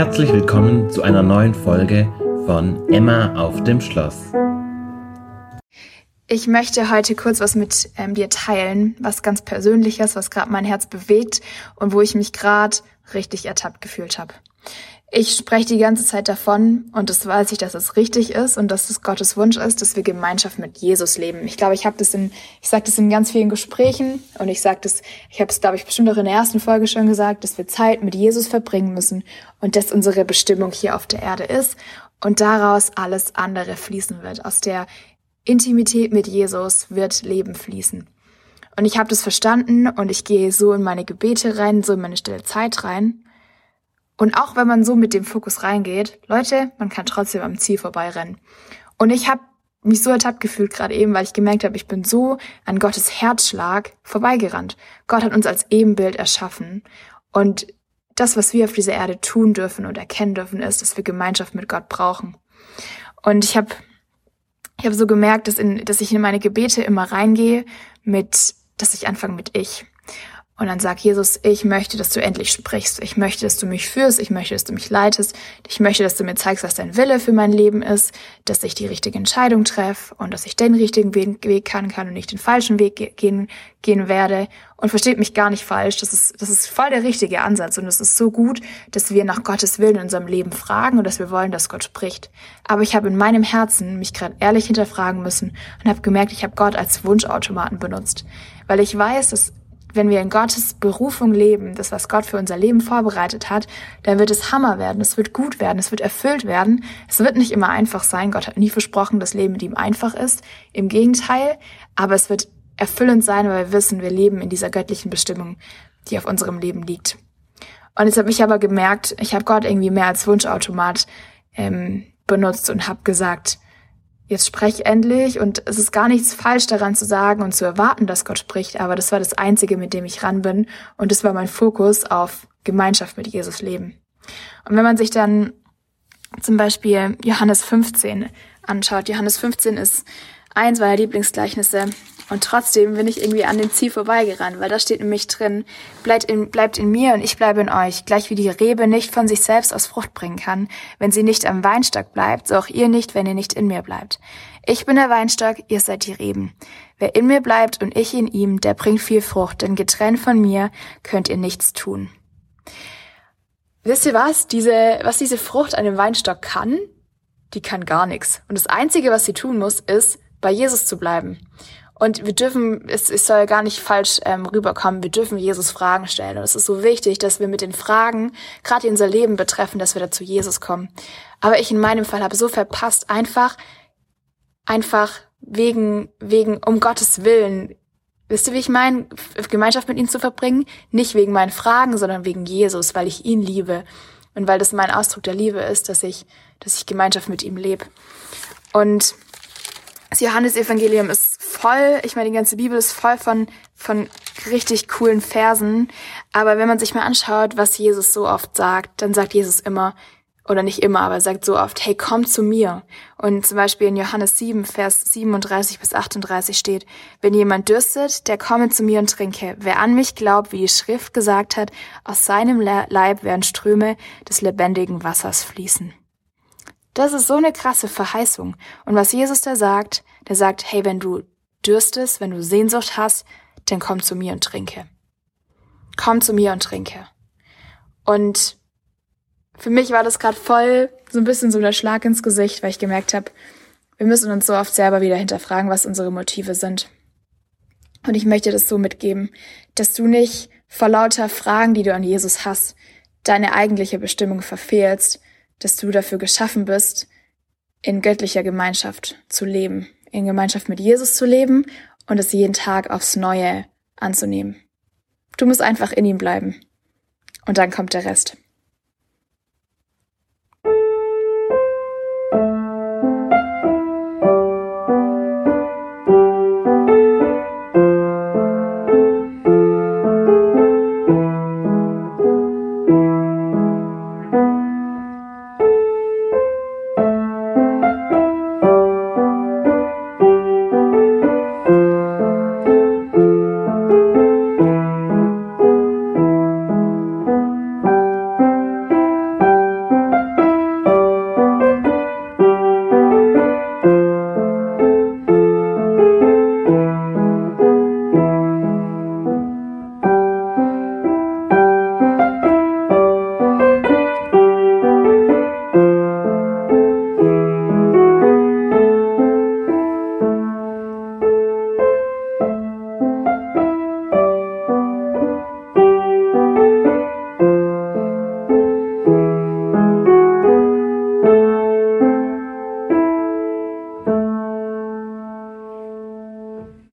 Herzlich willkommen zu einer neuen Folge von Emma auf dem Schloss. Ich möchte heute kurz was mit ähm, dir teilen, was ganz Persönliches, was gerade mein Herz bewegt und wo ich mich gerade richtig ertappt gefühlt habe. Ich spreche die ganze Zeit davon und das weiß ich, dass es richtig ist und dass es Gottes Wunsch ist, dass wir Gemeinschaft mit Jesus leben. Ich glaube, ich habe das in, ich sage das in ganz vielen Gesprächen und ich sage das, ich habe es, glaube ich, bestimmt auch in der ersten Folge schon gesagt, dass wir Zeit mit Jesus verbringen müssen und dass unsere Bestimmung hier auf der Erde ist und daraus alles andere fließen wird. Aus der Intimität mit Jesus wird Leben fließen. Und ich habe das verstanden und ich gehe so in meine Gebete rein, so in meine stille Zeit rein. Und auch wenn man so mit dem Fokus reingeht, Leute, man kann trotzdem am Ziel vorbeirennen. Und ich habe mich so ertappt gefühlt gerade eben, weil ich gemerkt habe, ich bin so an Gottes Herzschlag vorbeigerannt. Gott hat uns als Ebenbild erschaffen. Und das, was wir auf dieser Erde tun dürfen und erkennen dürfen, ist, dass wir Gemeinschaft mit Gott brauchen. Und ich habe ich hab so gemerkt, dass, in, dass ich in meine Gebete immer reingehe mit, dass ich anfange mit ich. Und dann sag Jesus, ich möchte, dass du endlich sprichst. Ich möchte, dass du mich führst. Ich möchte, dass du mich leitest. Ich möchte, dass du mir zeigst, was dein Wille für mein Leben ist, dass ich die richtige Entscheidung treffe und dass ich den richtigen Weg, kann, kann und nicht den falschen Weg gehen, gehen werde. Und versteht mich gar nicht falsch. Das ist, das ist voll der richtige Ansatz. Und es ist so gut, dass wir nach Gottes Willen in unserem Leben fragen und dass wir wollen, dass Gott spricht. Aber ich habe in meinem Herzen mich gerade ehrlich hinterfragen müssen und habe gemerkt, ich habe Gott als Wunschautomaten benutzt. Weil ich weiß, dass wenn wir in Gottes Berufung leben, das, was Gott für unser Leben vorbereitet hat, dann wird es Hammer werden, es wird gut werden, es wird erfüllt werden. Es wird nicht immer einfach sein. Gott hat nie versprochen, dass Leben mit ihm einfach ist. Im Gegenteil. Aber es wird erfüllend sein, weil wir wissen, wir leben in dieser göttlichen Bestimmung, die auf unserem Leben liegt. Und jetzt habe ich aber gemerkt, ich habe Gott irgendwie mehr als Wunschautomat ähm, benutzt und habe gesagt, jetzt sprech endlich. Und es ist gar nichts falsch daran zu sagen und zu erwarten, dass Gott spricht, aber das war das Einzige, mit dem ich ran bin. Und das war mein Fokus auf Gemeinschaft mit Jesus leben. Und wenn man sich dann zum Beispiel Johannes 15 anschaut, Johannes 15 ist eins meiner Lieblingsgleichnisse und trotzdem bin ich irgendwie an dem Ziel vorbeigerannt, weil da steht nämlich drin, bleibt in, bleibt in mir und ich bleibe in euch, gleich wie die Rebe nicht von sich selbst aus Frucht bringen kann, wenn sie nicht am Weinstock bleibt, so auch ihr nicht, wenn ihr nicht in mir bleibt. Ich bin der Weinstock, ihr seid die Reben. Wer in mir bleibt und ich in ihm, der bringt viel Frucht, denn getrennt von mir könnt ihr nichts tun. Wisst ihr was? Diese, was diese Frucht an dem Weinstock kann? Die kann gar nichts. Und das Einzige, was sie tun muss, ist, bei Jesus zu bleiben. Und wir dürfen, es, es soll gar nicht falsch ähm, rüberkommen, wir dürfen Jesus Fragen stellen. Und es ist so wichtig, dass wir mit den Fragen, gerade die unser Leben betreffen, dass wir da zu Jesus kommen. Aber ich in meinem Fall habe so verpasst, einfach, einfach wegen, wegen, um Gottes Willen, wisst ihr, wie ich meine, Gemeinschaft mit ihm zu verbringen? Nicht wegen meinen Fragen, sondern wegen Jesus, weil ich ihn liebe. Und weil das mein Ausdruck der Liebe ist, dass ich, dass ich Gemeinschaft mit ihm lebe. Und das Johannesevangelium ist voll, ich meine, die ganze Bibel ist voll von, von richtig coolen Versen. Aber wenn man sich mal anschaut, was Jesus so oft sagt, dann sagt Jesus immer, oder nicht immer, aber sagt so oft, hey, komm zu mir. Und zum Beispiel in Johannes 7, Vers 37 bis 38 steht, wenn jemand dürstet, der komme zu mir und trinke. Wer an mich glaubt, wie die Schrift gesagt hat, aus seinem Leib werden Ströme des lebendigen Wassers fließen. Das ist so eine krasse Verheißung. Und was Jesus da sagt, der sagt, hey, wenn du dürstest, wenn du Sehnsucht hast, dann komm zu mir und trinke. Komm zu mir und trinke. Und für mich war das gerade voll so ein bisschen so der Schlag ins Gesicht, weil ich gemerkt habe, wir müssen uns so oft selber wieder hinterfragen, was unsere Motive sind. Und ich möchte das so mitgeben, dass du nicht vor lauter Fragen, die du an Jesus hast, deine eigentliche Bestimmung verfehlst, dass du dafür geschaffen bist, in göttlicher Gemeinschaft zu leben, in Gemeinschaft mit Jesus zu leben und es jeden Tag aufs Neue anzunehmen. Du musst einfach in ihm bleiben. Und dann kommt der Rest.